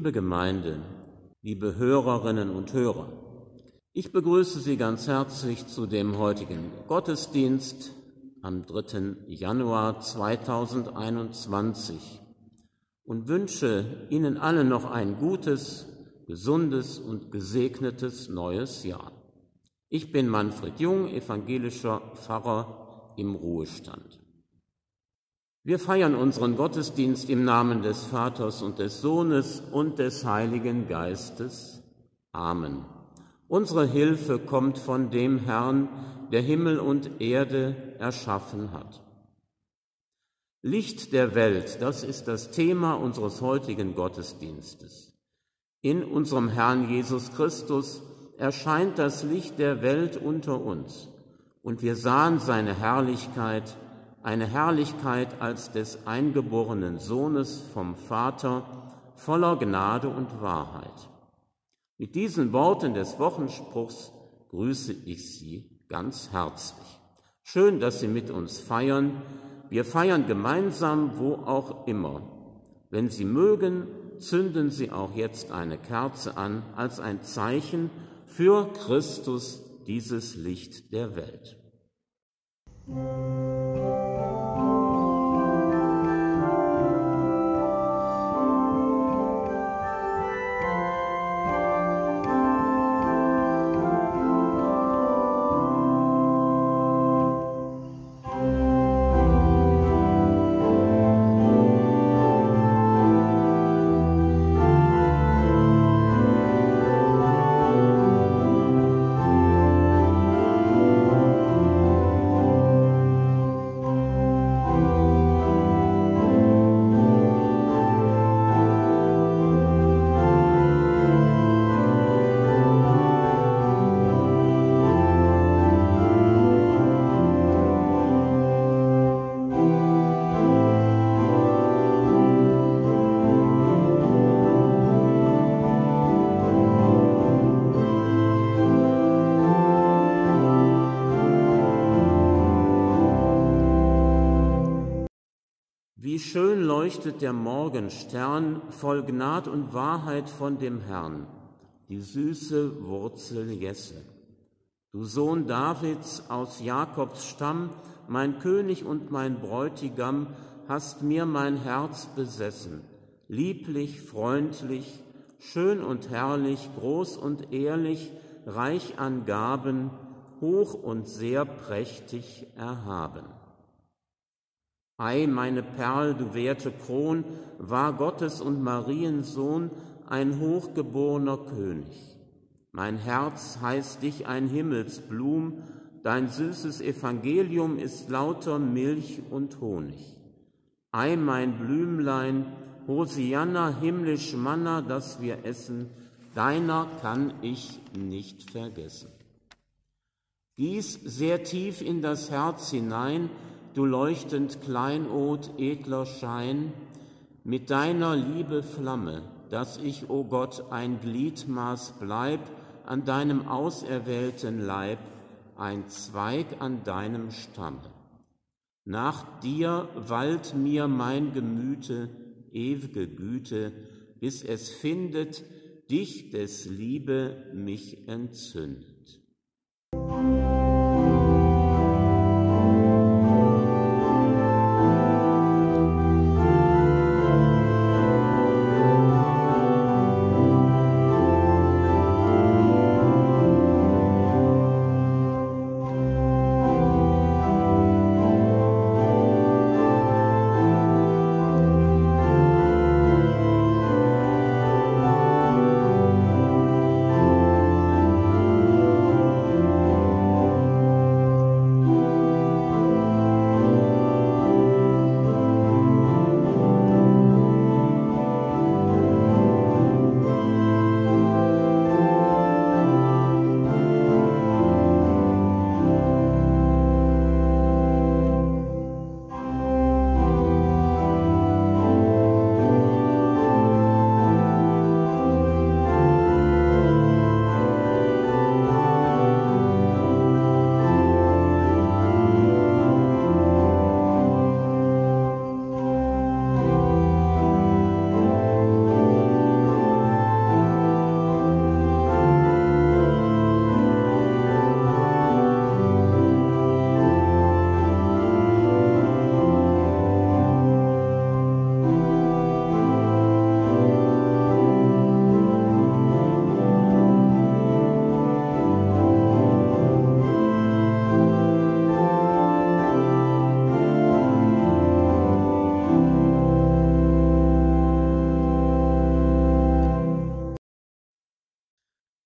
Liebe Gemeinde, liebe Hörerinnen und Hörer, ich begrüße Sie ganz herzlich zu dem heutigen Gottesdienst am 3. Januar 2021 und wünsche Ihnen allen noch ein gutes, gesundes und gesegnetes neues Jahr. Ich bin Manfred Jung, evangelischer Pfarrer im Ruhestand. Wir feiern unseren Gottesdienst im Namen des Vaters und des Sohnes und des Heiligen Geistes. Amen. Unsere Hilfe kommt von dem Herrn, der Himmel und Erde erschaffen hat. Licht der Welt, das ist das Thema unseres heutigen Gottesdienstes. In unserem Herrn Jesus Christus erscheint das Licht der Welt unter uns und wir sahen seine Herrlichkeit, eine Herrlichkeit als des eingeborenen Sohnes vom Vater, voller Gnade und Wahrheit. Mit diesen Worten des Wochenspruchs grüße ich Sie ganz herzlich. Schön, dass Sie mit uns feiern. Wir feiern gemeinsam, wo auch immer. Wenn Sie mögen, zünden Sie auch jetzt eine Kerze an als ein Zeichen für Christus, dieses Licht der Welt. Música schön leuchtet der Morgenstern voll Gnad und Wahrheit von dem Herrn, die süße Wurzel Jesse. Du Sohn Davids aus Jakobs Stamm, mein König und mein Bräutigam, hast mir mein Herz besessen, lieblich, freundlich, schön und herrlich, groß und ehrlich, reich an Gaben, hoch und sehr prächtig erhaben. Ei, meine Perl, du werte Kron, war Gottes und Mariens Sohn, ein hochgeborener König. Mein Herz heißt dich ein Himmelsblum, dein süßes Evangelium ist lauter Milch und Honig. Ei, mein Blümlein, Hosianna, himmlisch Manna, das wir essen, deiner kann ich nicht vergessen. Gieß sehr tief in das Herz hinein, du leuchtend Kleinod, edler Schein, mit deiner Liebe Flamme, dass ich, o oh Gott, ein Gliedmaß bleib an deinem auserwählten Leib, ein Zweig an deinem Stamme. Nach dir wallt mir mein Gemüte, ewige Güte, bis es findet, dich des Liebe mich entzündet.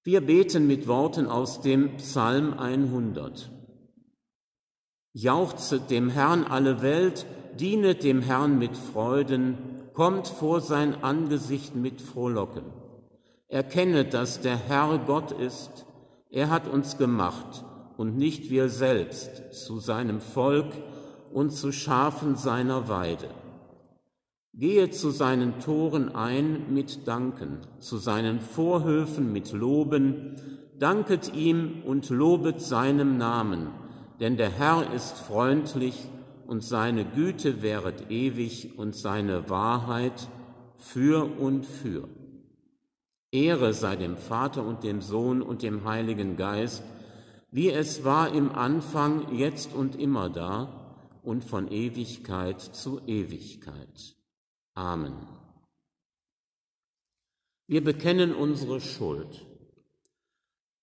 Wir beten mit Worten aus dem Psalm 100. Jauchzet dem Herrn alle Welt, dienet dem Herrn mit Freuden, kommt vor sein Angesicht mit Frohlocken. Erkennet, dass der Herr Gott ist, er hat uns gemacht und nicht wir selbst zu seinem Volk und zu Schafen seiner Weide. Gehe zu seinen Toren ein mit Danken, zu seinen Vorhöfen mit Loben, danket ihm und lobet seinem Namen, denn der Herr ist freundlich und seine Güte währet ewig und seine Wahrheit für und für. Ehre sei dem Vater und dem Sohn und dem Heiligen Geist, wie es war im Anfang, jetzt und immer da und von Ewigkeit zu Ewigkeit. Amen. Wir bekennen unsere Schuld.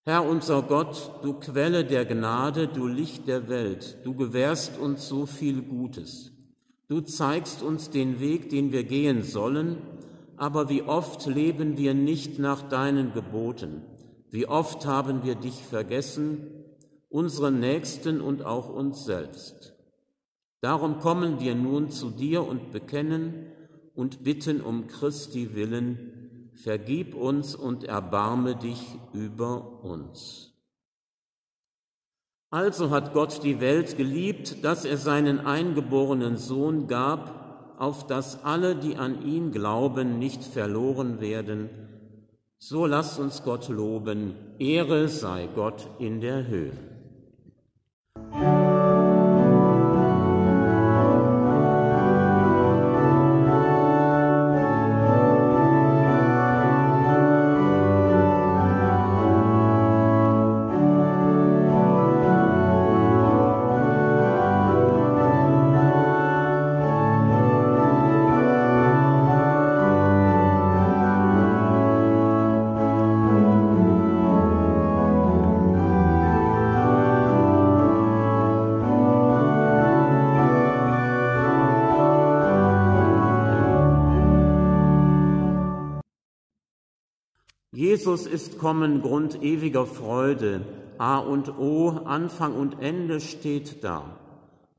Herr unser Gott, du Quelle der Gnade, du Licht der Welt, du gewährst uns so viel Gutes. Du zeigst uns den Weg, den wir gehen sollen, aber wie oft leben wir nicht nach deinen Geboten, wie oft haben wir dich vergessen, unseren Nächsten und auch uns selbst. Darum kommen wir nun zu dir und bekennen, und bitten um Christi willen, vergib uns und erbarme dich über uns. Also hat Gott die Welt geliebt, dass er seinen eingeborenen Sohn gab, auf dass alle, die an ihn glauben, nicht verloren werden. So lasst uns Gott loben. Ehre sei Gott in der Höhe. Jesus ist kommen, Grund ewiger Freude. A und O, Anfang und Ende steht da.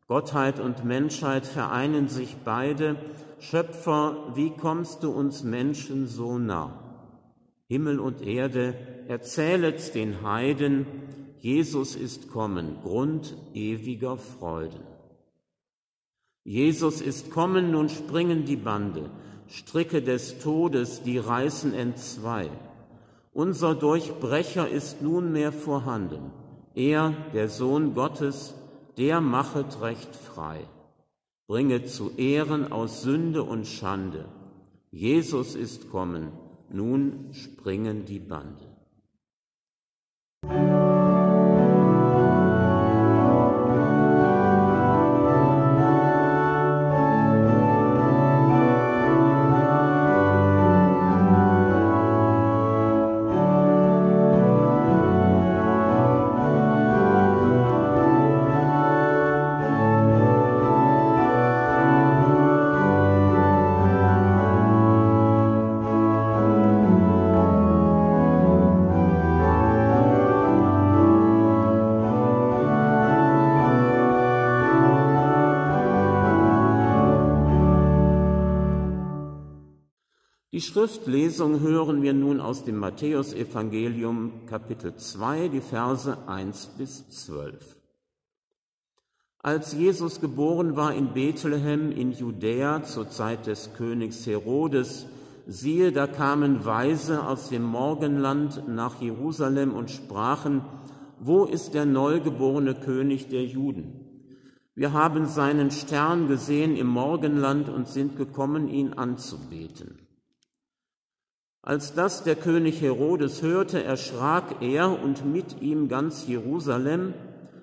Gottheit und Menschheit vereinen sich beide. Schöpfer, wie kommst du uns Menschen so nah? Himmel und Erde, erzählet den Heiden, Jesus ist kommen, Grund ewiger Freude. Jesus ist kommen, nun springen die Bande, Stricke des Todes, die reißen entzwei. Unser Durchbrecher ist nunmehr vorhanden. Er, der Sohn Gottes, der machet Recht frei. Bringe zu Ehren aus Sünde und Schande. Jesus ist kommen, nun springen die Bande. Schriftlesung hören wir nun aus dem Matthäusevangelium Kapitel 2, die Verse 1 bis 12. Als Jesus geboren war in Bethlehem in Judäa zur Zeit des Königs Herodes, siehe, da kamen Weise aus dem Morgenland nach Jerusalem und sprachen, wo ist der neugeborene König der Juden? Wir haben seinen Stern gesehen im Morgenland und sind gekommen, ihn anzubeten. Als das der König Herodes hörte, erschrak er und mit ihm ganz Jerusalem,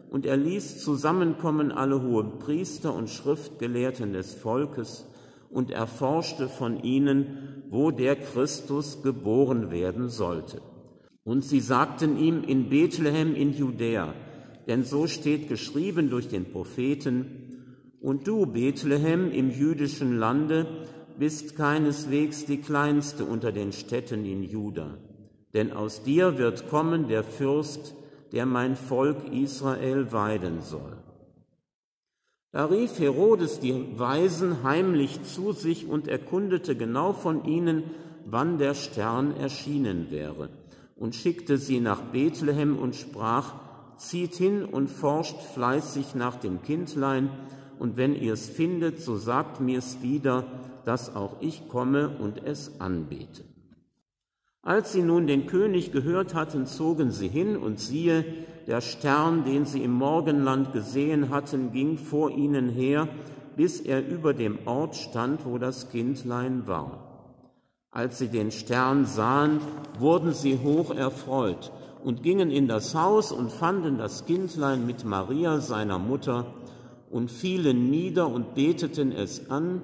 und er ließ zusammenkommen alle hohen Priester und Schriftgelehrten des Volkes und erforschte von ihnen, wo der Christus geboren werden sollte. Und sie sagten ihm in Bethlehem in Judäa, denn so steht geschrieben durch den Propheten, und du, Bethlehem im jüdischen Lande, bist keineswegs die kleinste unter den Städten in Juda, denn aus dir wird kommen der Fürst, der mein Volk Israel weiden soll. Da rief Herodes die Weisen heimlich zu sich und erkundete genau von ihnen, wann der Stern erschienen wäre, und schickte sie nach Bethlehem und sprach, zieht hin und forscht fleißig nach dem Kindlein, und wenn ihr es findet, so sagt mir's wieder, dass auch ich komme und es anbete. Als sie nun den König gehört hatten, zogen sie hin, und siehe, der Stern, den sie im Morgenland gesehen hatten, ging vor ihnen her, bis er über dem Ort stand, wo das Kindlein war. Als sie den Stern sahen, wurden sie hoch erfreut und gingen in das Haus und fanden das Kindlein mit Maria, seiner Mutter, und fielen nieder und beteten es an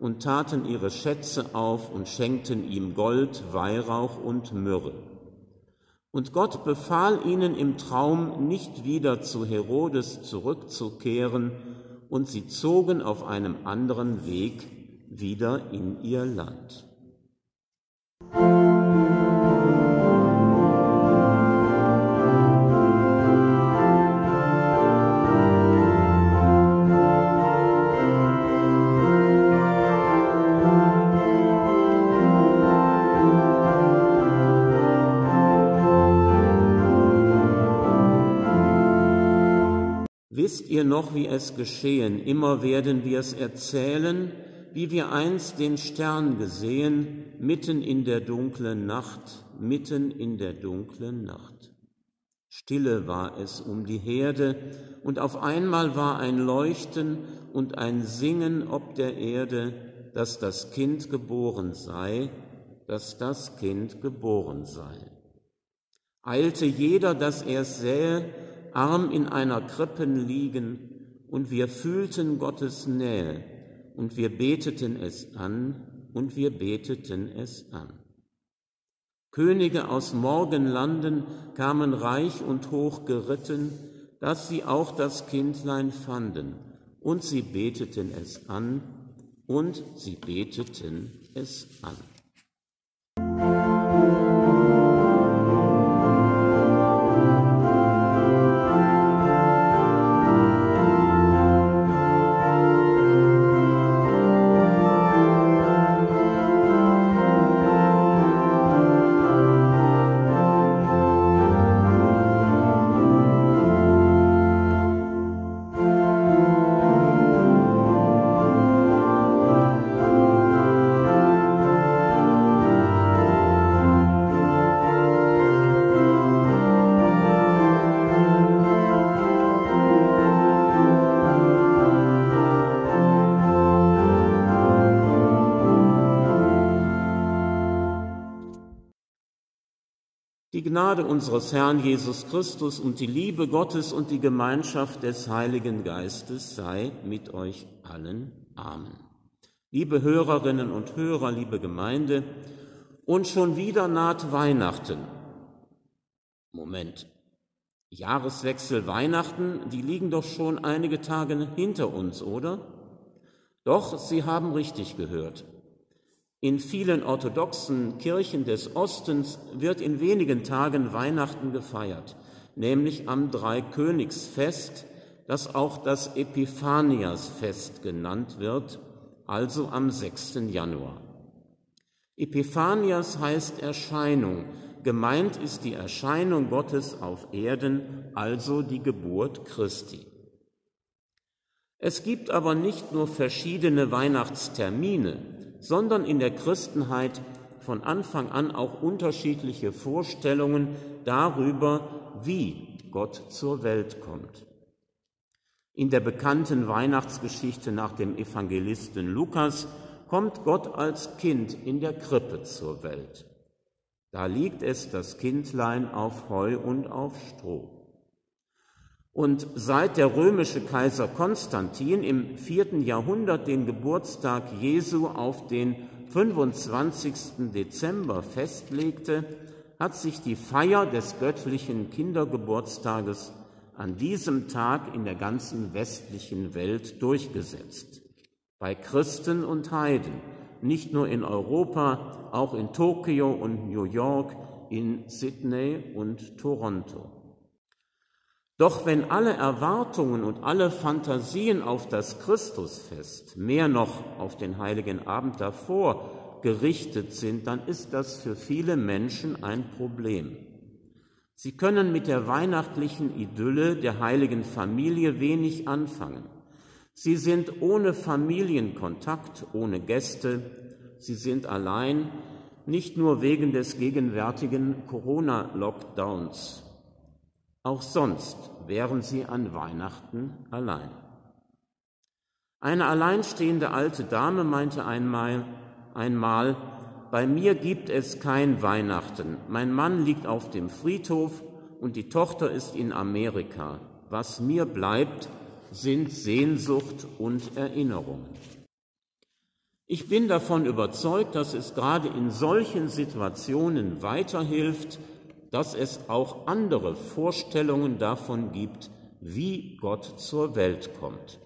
und taten ihre Schätze auf und schenkten ihm Gold, Weihrauch und Myrrhe. Und Gott befahl ihnen im Traum, nicht wieder zu Herodes zurückzukehren, und sie zogen auf einem anderen Weg wieder in ihr Land. Ihr noch, wie es geschehen? Immer werden wir es erzählen, wie wir einst den Stern gesehen, mitten in der dunklen Nacht, mitten in der dunklen Nacht. Stille war es um die Herde, und auf einmal war ein Leuchten und ein Singen ob der Erde, dass das Kind geboren sei, dass das Kind geboren sei. Eilte jeder, dass er sähe, arm in einer Krippen liegen, und wir fühlten Gottes Nähe, und wir beteten es an, und wir beteten es an. Könige aus Morgenlanden kamen reich und hoch geritten, dass sie auch das Kindlein fanden, und sie beteten es an, und sie beteten es an. Gnade unseres Herrn Jesus Christus und die Liebe Gottes und die Gemeinschaft des Heiligen Geistes sei mit euch allen. Amen. Liebe Hörerinnen und Hörer, liebe Gemeinde, und schon wieder naht Weihnachten. Moment. Jahreswechsel Weihnachten, die liegen doch schon einige Tage hinter uns, oder? Doch, Sie haben richtig gehört. In vielen orthodoxen Kirchen des Ostens wird in wenigen Tagen Weihnachten gefeiert, nämlich am Dreikönigsfest, das auch das Epiphaniasfest genannt wird, also am 6. Januar. Epiphanias heißt Erscheinung. Gemeint ist die Erscheinung Gottes auf Erden, also die Geburt Christi. Es gibt aber nicht nur verschiedene Weihnachtstermine, sondern in der Christenheit von Anfang an auch unterschiedliche Vorstellungen darüber, wie Gott zur Welt kommt. In der bekannten Weihnachtsgeschichte nach dem Evangelisten Lukas kommt Gott als Kind in der Krippe zur Welt. Da liegt es, das Kindlein, auf Heu und auf Stroh. Und seit der römische Kaiser Konstantin im vierten Jahrhundert den Geburtstag Jesu auf den 25. Dezember festlegte, hat sich die Feier des göttlichen Kindergeburtstages an diesem Tag in der ganzen westlichen Welt durchgesetzt. Bei Christen und Heiden, nicht nur in Europa, auch in Tokio und New York, in Sydney und Toronto. Doch wenn alle Erwartungen und alle Fantasien auf das Christusfest, mehr noch auf den heiligen Abend davor gerichtet sind, dann ist das für viele Menschen ein Problem. Sie können mit der weihnachtlichen Idylle der heiligen Familie wenig anfangen. Sie sind ohne Familienkontakt, ohne Gäste, sie sind allein, nicht nur wegen des gegenwärtigen Corona-Lockdowns. Auch sonst wären sie an Weihnachten allein. Eine alleinstehende alte Dame meinte einmal, einmal, bei mir gibt es kein Weihnachten. Mein Mann liegt auf dem Friedhof und die Tochter ist in Amerika. Was mir bleibt, sind Sehnsucht und Erinnerungen. Ich bin davon überzeugt, dass es gerade in solchen Situationen weiterhilft, dass es auch andere Vorstellungen davon gibt, wie Gott zur Welt kommt.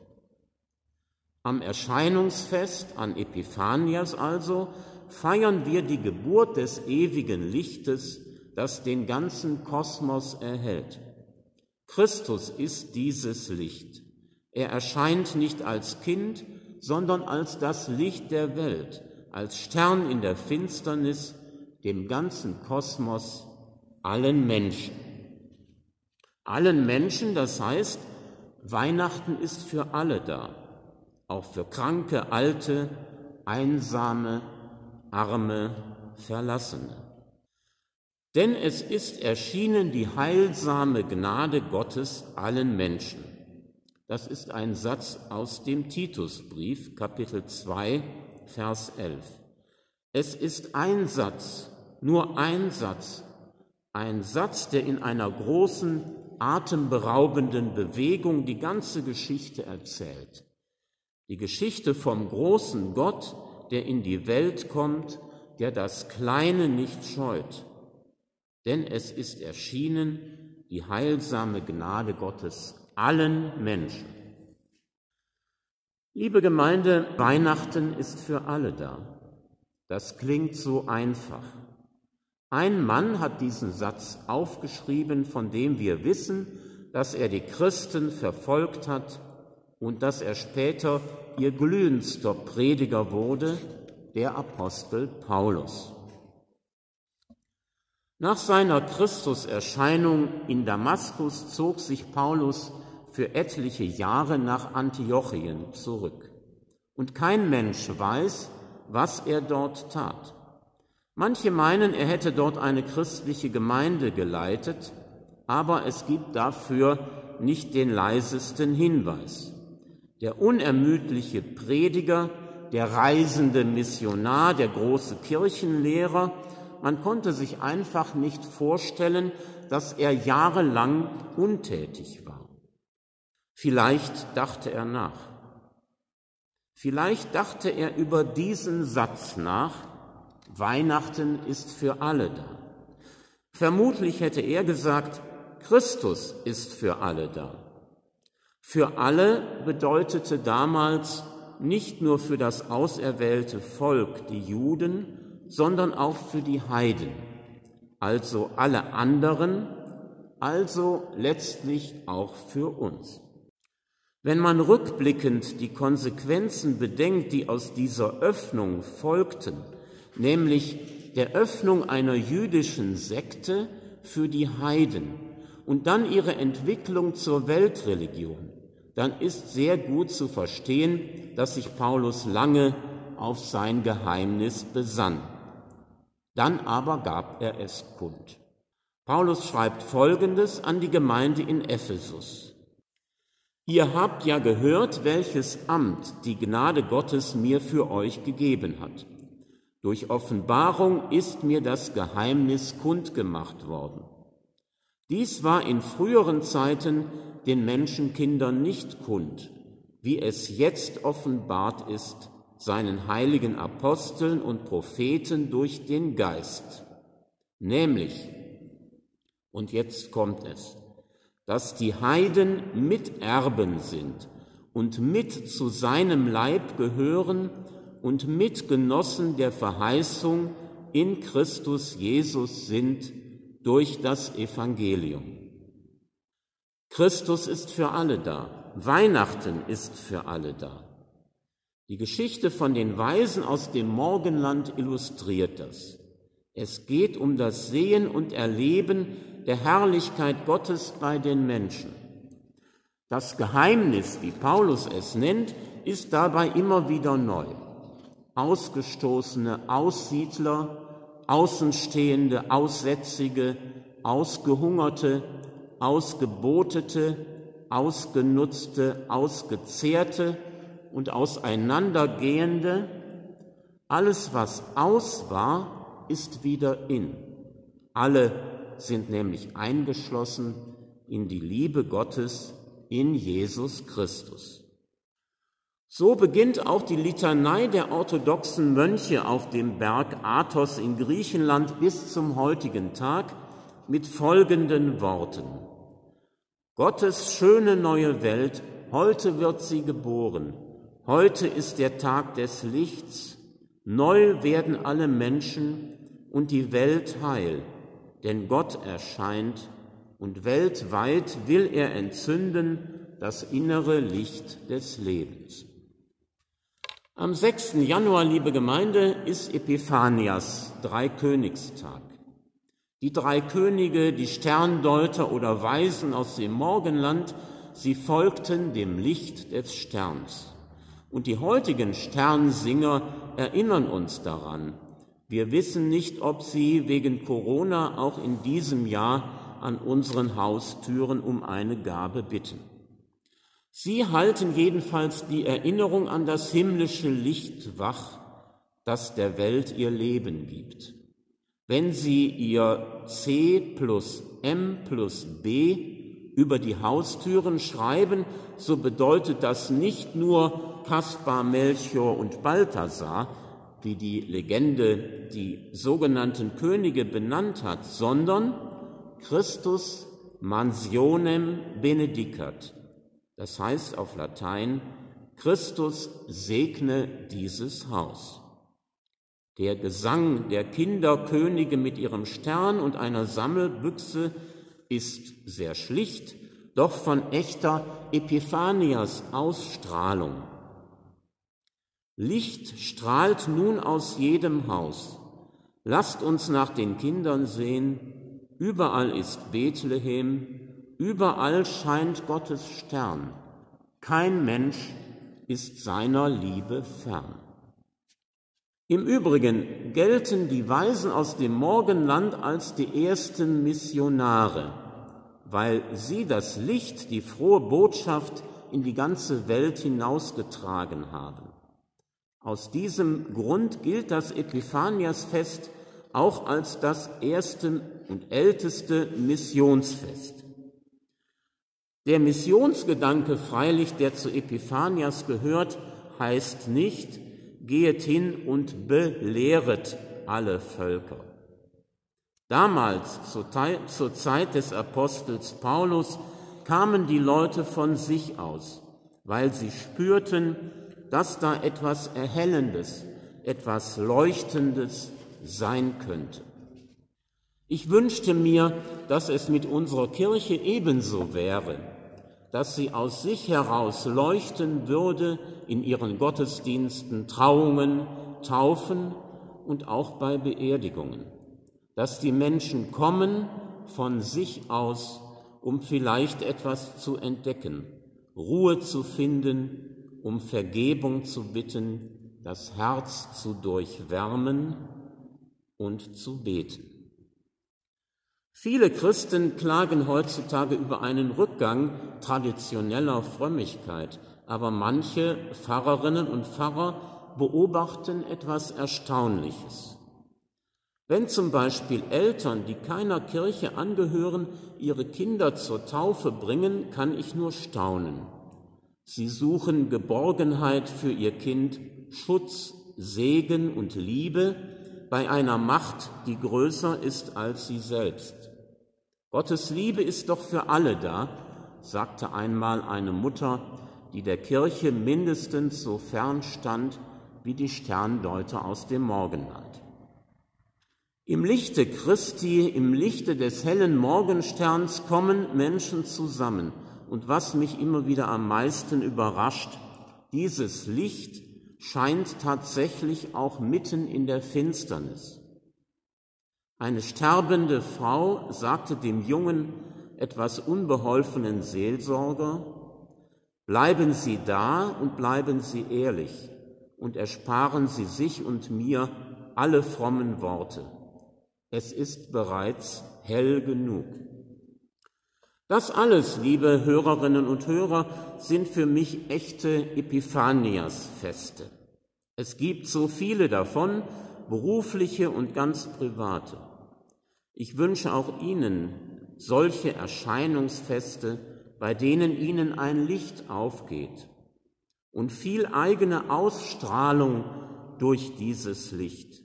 Am Erscheinungsfest an Epiphanias also feiern wir die Geburt des ewigen Lichtes, das den ganzen Kosmos erhält. Christus ist dieses Licht. Er erscheint nicht als Kind, sondern als das Licht der Welt, als Stern in der Finsternis, dem ganzen Kosmos, allen Menschen. Allen Menschen, das heißt, Weihnachten ist für alle da, auch für Kranke, Alte, Einsame, Arme, Verlassene. Denn es ist erschienen die heilsame Gnade Gottes allen Menschen. Das ist ein Satz aus dem Titusbrief, Kapitel 2, Vers 11. Es ist ein Satz, nur ein Satz, ein Satz, der in einer großen, atemberaubenden Bewegung die ganze Geschichte erzählt. Die Geschichte vom großen Gott, der in die Welt kommt, der das Kleine nicht scheut. Denn es ist erschienen die heilsame Gnade Gottes allen Menschen. Liebe Gemeinde, Weihnachten ist für alle da. Das klingt so einfach. Ein Mann hat diesen Satz aufgeschrieben, von dem wir wissen, dass er die Christen verfolgt hat und dass er später ihr glühendster Prediger wurde, der Apostel Paulus. Nach seiner Christuserscheinung in Damaskus zog sich Paulus für etliche Jahre nach Antiochien zurück. Und kein Mensch weiß, was er dort tat. Manche meinen, er hätte dort eine christliche Gemeinde geleitet, aber es gibt dafür nicht den leisesten Hinweis. Der unermüdliche Prediger, der reisende Missionar, der große Kirchenlehrer, man konnte sich einfach nicht vorstellen, dass er jahrelang untätig war. Vielleicht dachte er nach. Vielleicht dachte er über diesen Satz nach, Weihnachten ist für alle da. Vermutlich hätte er gesagt, Christus ist für alle da. Für alle bedeutete damals nicht nur für das auserwählte Volk, die Juden, sondern auch für die Heiden, also alle anderen, also letztlich auch für uns. Wenn man rückblickend die Konsequenzen bedenkt, die aus dieser Öffnung folgten, nämlich der Öffnung einer jüdischen Sekte für die Heiden und dann ihre Entwicklung zur Weltreligion, dann ist sehr gut zu verstehen, dass sich Paulus lange auf sein Geheimnis besann. Dann aber gab er es kund. Paulus schreibt Folgendes an die Gemeinde in Ephesus. Ihr habt ja gehört, welches Amt die Gnade Gottes mir für euch gegeben hat. Durch Offenbarung ist mir das Geheimnis kundgemacht worden. Dies war in früheren Zeiten den Menschenkindern nicht kund, wie es jetzt offenbart ist seinen heiligen Aposteln und Propheten durch den Geist. Nämlich, und jetzt kommt es, dass die Heiden Miterben sind und mit zu seinem Leib gehören und Mitgenossen der Verheißung in Christus Jesus sind durch das Evangelium. Christus ist für alle da. Weihnachten ist für alle da. Die Geschichte von den Weisen aus dem Morgenland illustriert das. Es geht um das Sehen und Erleben der Herrlichkeit Gottes bei den Menschen. Das Geheimnis, wie Paulus es nennt, ist dabei immer wieder neu. Ausgestoßene Aussiedler, Außenstehende, Aussätzige, Ausgehungerte, Ausgebotete, Ausgenutzte, Ausgezehrte und Auseinandergehende, alles, was aus war, ist wieder in. Alle sind nämlich eingeschlossen in die Liebe Gottes in Jesus Christus. So beginnt auch die Litanei der orthodoxen Mönche auf dem Berg Athos in Griechenland bis zum heutigen Tag mit folgenden Worten. Gottes schöne neue Welt, heute wird sie geboren, heute ist der Tag des Lichts, neu werden alle Menschen und die Welt heil, denn Gott erscheint und weltweit will er entzünden das innere Licht des Lebens. Am 6. Januar, liebe Gemeinde, ist Epiphanias Dreikönigstag. Die drei Könige, die Sterndeuter oder Weisen aus dem Morgenland, sie folgten dem Licht des Sterns. Und die heutigen Sternsinger erinnern uns daran. Wir wissen nicht, ob sie wegen Corona auch in diesem Jahr an unseren Haustüren um eine Gabe bitten. Sie halten jedenfalls die Erinnerung an das himmlische Licht wach, das der Welt ihr Leben gibt. Wenn Sie ihr C plus M plus B über die Haustüren schreiben, so bedeutet das nicht nur Kaspar, Melchior und Balthasar, wie die Legende die sogenannten Könige benannt hat, sondern Christus mansionem benedicat, das heißt auf Latein, Christus segne dieses Haus. Der Gesang der Kinderkönige mit ihrem Stern und einer Sammelbüchse ist sehr schlicht, doch von echter Epiphanias Ausstrahlung. Licht strahlt nun aus jedem Haus. Lasst uns nach den Kindern sehen, überall ist Bethlehem, Überall scheint Gottes Stern. Kein Mensch ist seiner Liebe fern. Im Übrigen gelten die Weisen aus dem Morgenland als die ersten Missionare, weil sie das Licht, die frohe Botschaft in die ganze Welt hinausgetragen haben. Aus diesem Grund gilt das Epiphaniasfest auch als das erste und älteste Missionsfest. Der Missionsgedanke freilich, der zu Epiphanias gehört, heißt nicht, gehet hin und belehret alle Völker. Damals, zur Zeit des Apostels Paulus, kamen die Leute von sich aus, weil sie spürten, dass da etwas Erhellendes, etwas Leuchtendes sein könnte. Ich wünschte mir, dass es mit unserer Kirche ebenso wäre, dass sie aus sich heraus leuchten würde in ihren Gottesdiensten, Trauungen, Taufen und auch bei Beerdigungen, dass die Menschen kommen von sich aus, um vielleicht etwas zu entdecken, Ruhe zu finden, um Vergebung zu bitten, das Herz zu durchwärmen und zu beten. Viele Christen klagen heutzutage über einen Rückgang traditioneller Frömmigkeit, aber manche Pfarrerinnen und Pfarrer beobachten etwas Erstaunliches. Wenn zum Beispiel Eltern, die keiner Kirche angehören, ihre Kinder zur Taufe bringen, kann ich nur staunen. Sie suchen Geborgenheit für ihr Kind, Schutz, Segen und Liebe bei einer Macht, die größer ist als sie selbst. Gottes Liebe ist doch für alle da, sagte einmal eine Mutter, die der Kirche mindestens so fern stand wie die Sterndeuter aus dem Morgenland. Im Lichte Christi, im Lichte des hellen Morgensterns kommen Menschen zusammen. Und was mich immer wieder am meisten überrascht, dieses Licht scheint tatsächlich auch mitten in der Finsternis. Eine sterbende Frau sagte dem jungen, etwas unbeholfenen Seelsorger, bleiben Sie da und bleiben Sie ehrlich und ersparen Sie sich und mir alle frommen Worte. Es ist bereits hell genug. Das alles, liebe Hörerinnen und Hörer, sind für mich echte Epiphanias-Feste. Es gibt so viele davon, berufliche und ganz private. Ich wünsche auch Ihnen solche Erscheinungsfeste, bei denen Ihnen ein Licht aufgeht und viel eigene Ausstrahlung durch dieses Licht.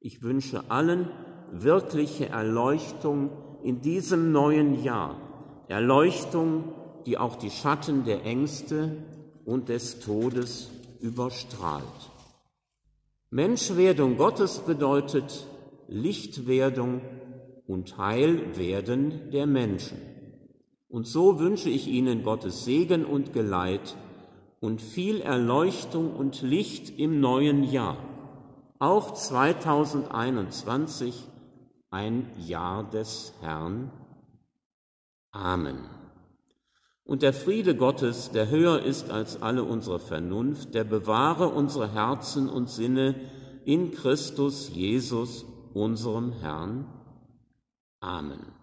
Ich wünsche allen wirkliche Erleuchtung in diesem neuen Jahr. Erleuchtung, die auch die Schatten der Ängste und des Todes überstrahlt. Menschwerdung Gottes bedeutet Lichtwerdung und Heilwerden der Menschen. Und so wünsche ich Ihnen Gottes Segen und Geleit und viel Erleuchtung und Licht im neuen Jahr, auch 2021 ein Jahr des Herrn. Amen. Und der Friede Gottes, der höher ist als alle unsere Vernunft, der bewahre unsere Herzen und Sinne in Christus Jesus, unserem Herrn. Amen.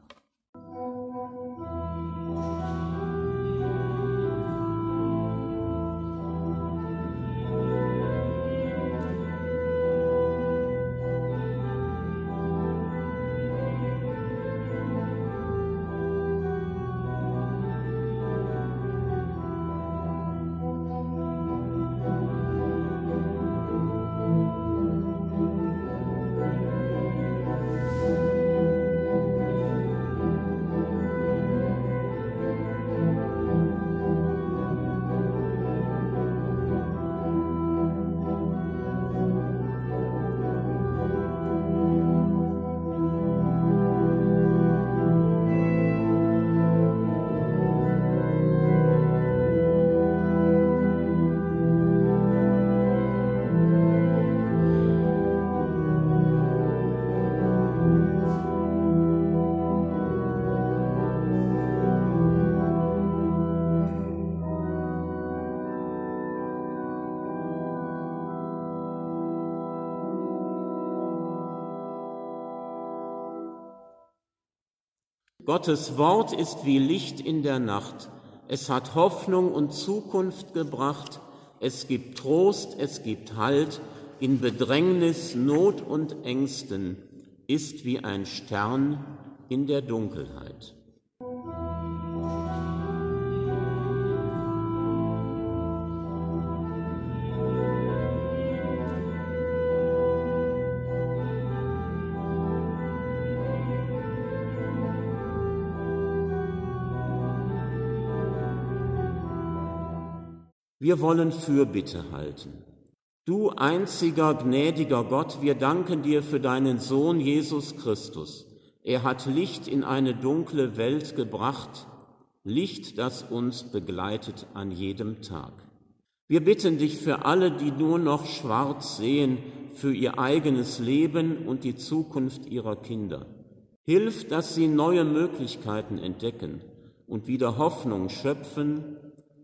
Gottes Wort ist wie Licht in der Nacht. Es hat Hoffnung und Zukunft gebracht. Es gibt Trost, es gibt Halt. In Bedrängnis, Not und Ängsten ist wie ein Stern in der Dunkelheit. Wir wollen Fürbitte halten. Du einziger gnädiger Gott, wir danken dir für deinen Sohn Jesus Christus. Er hat Licht in eine dunkle Welt gebracht, Licht, das uns begleitet an jedem Tag. Wir bitten dich für alle, die nur noch schwarz sehen, für ihr eigenes Leben und die Zukunft ihrer Kinder. Hilf, dass sie neue Möglichkeiten entdecken und wieder Hoffnung schöpfen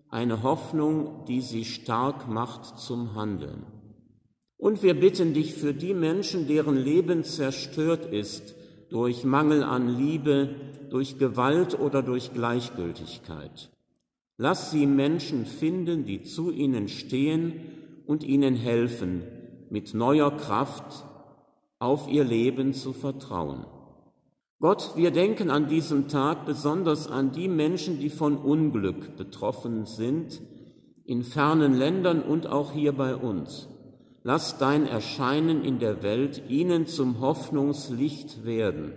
eine Hoffnung, die sie stark macht zum Handeln. Und wir bitten dich für die Menschen, deren Leben zerstört ist durch Mangel an Liebe, durch Gewalt oder durch Gleichgültigkeit. Lass sie Menschen finden, die zu ihnen stehen und ihnen helfen, mit neuer Kraft auf ihr Leben zu vertrauen. Gott, wir denken an diesem Tag besonders an die Menschen, die von Unglück betroffen sind, in fernen Ländern und auch hier bei uns. Lass dein Erscheinen in der Welt ihnen zum Hoffnungslicht werden.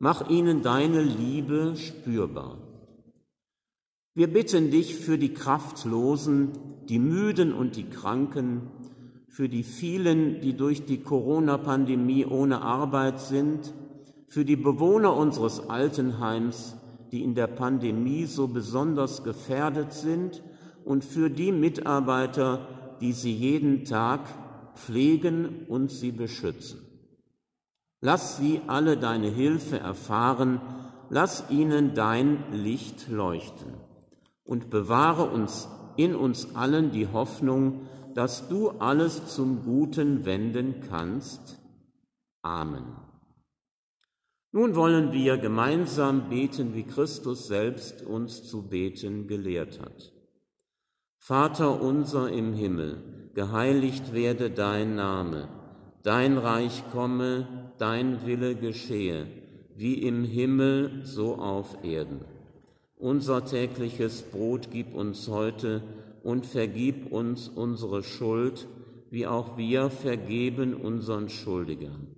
Mach ihnen deine Liebe spürbar. Wir bitten dich für die Kraftlosen, die Müden und die Kranken, für die vielen, die durch die Corona-Pandemie ohne Arbeit sind, für die Bewohner unseres Altenheims, die in der Pandemie so besonders gefährdet sind und für die Mitarbeiter, die sie jeden Tag pflegen und sie beschützen. Lass sie alle deine Hilfe erfahren, lass ihnen dein Licht leuchten und bewahre uns in uns allen die Hoffnung, dass du alles zum Guten wenden kannst. Amen. Nun wollen wir gemeinsam beten, wie Christus selbst uns zu beten gelehrt hat. Vater unser im Himmel, geheiligt werde dein Name, dein Reich komme, dein Wille geschehe, wie im Himmel so auf Erden. Unser tägliches Brot gib uns heute und vergib uns unsere Schuld, wie auch wir vergeben unseren Schuldigern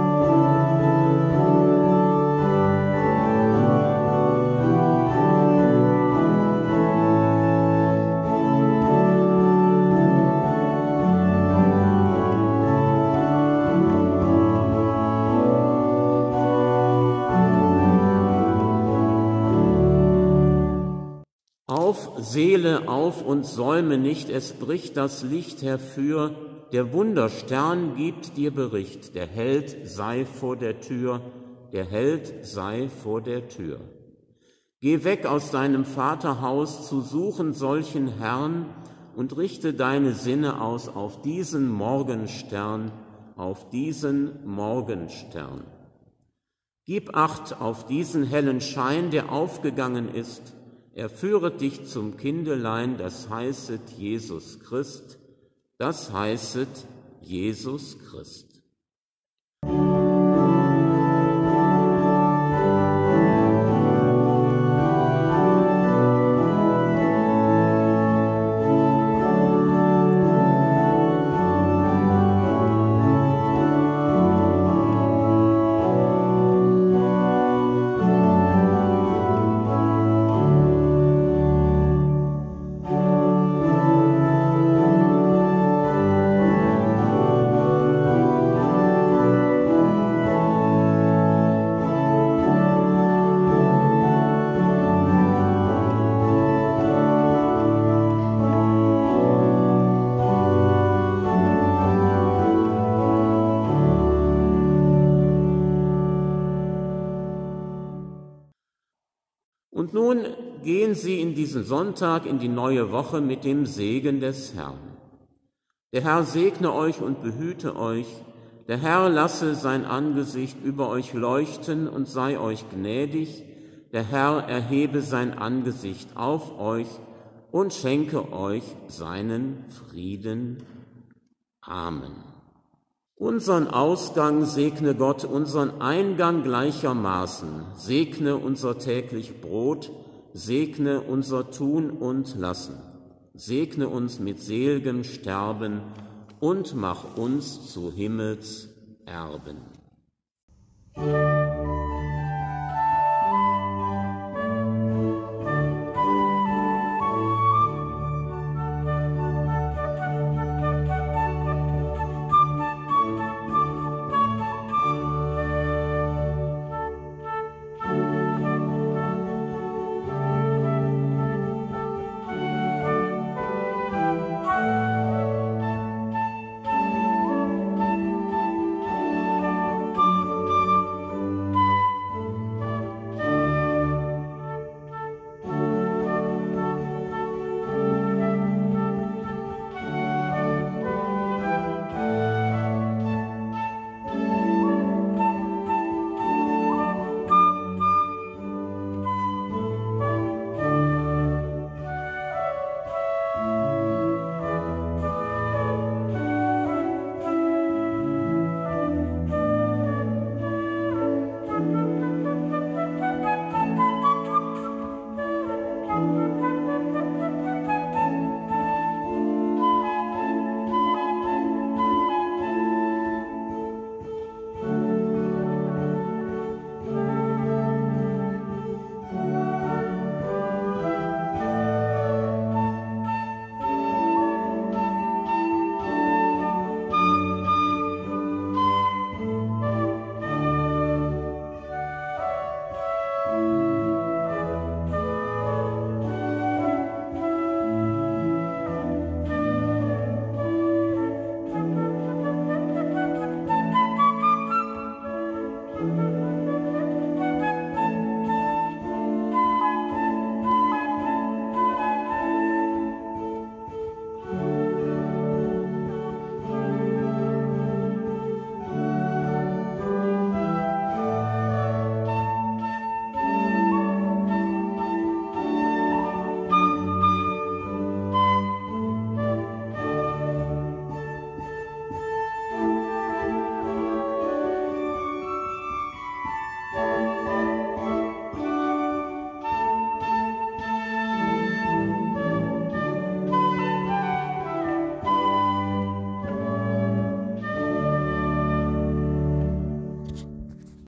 Seele auf und säume nicht, es bricht das Licht herfür, der Wunderstern gibt dir Bericht, der Held sei vor der Tür, der Held sei vor der Tür. Geh weg aus deinem Vaterhaus zu suchen solchen Herrn und richte deine Sinne aus auf diesen Morgenstern, auf diesen Morgenstern. Gib acht auf diesen hellen Schein, der aufgegangen ist, er führet dich zum Kindelein, das heißet Jesus Christ, das heißet Jesus Christ. Gehen Sie in diesen Sonntag in die neue Woche mit dem Segen des Herrn. Der Herr segne euch und behüte euch. Der Herr lasse sein Angesicht über euch leuchten und sei euch gnädig. Der Herr erhebe sein Angesicht auf euch und schenke euch seinen Frieden. Amen. Unseren Ausgang segne Gott, unseren Eingang gleichermaßen, segne unser täglich Brot, segne unser Tun und Lassen, segne uns mit seligem Sterben und mach uns zu Himmels Erben.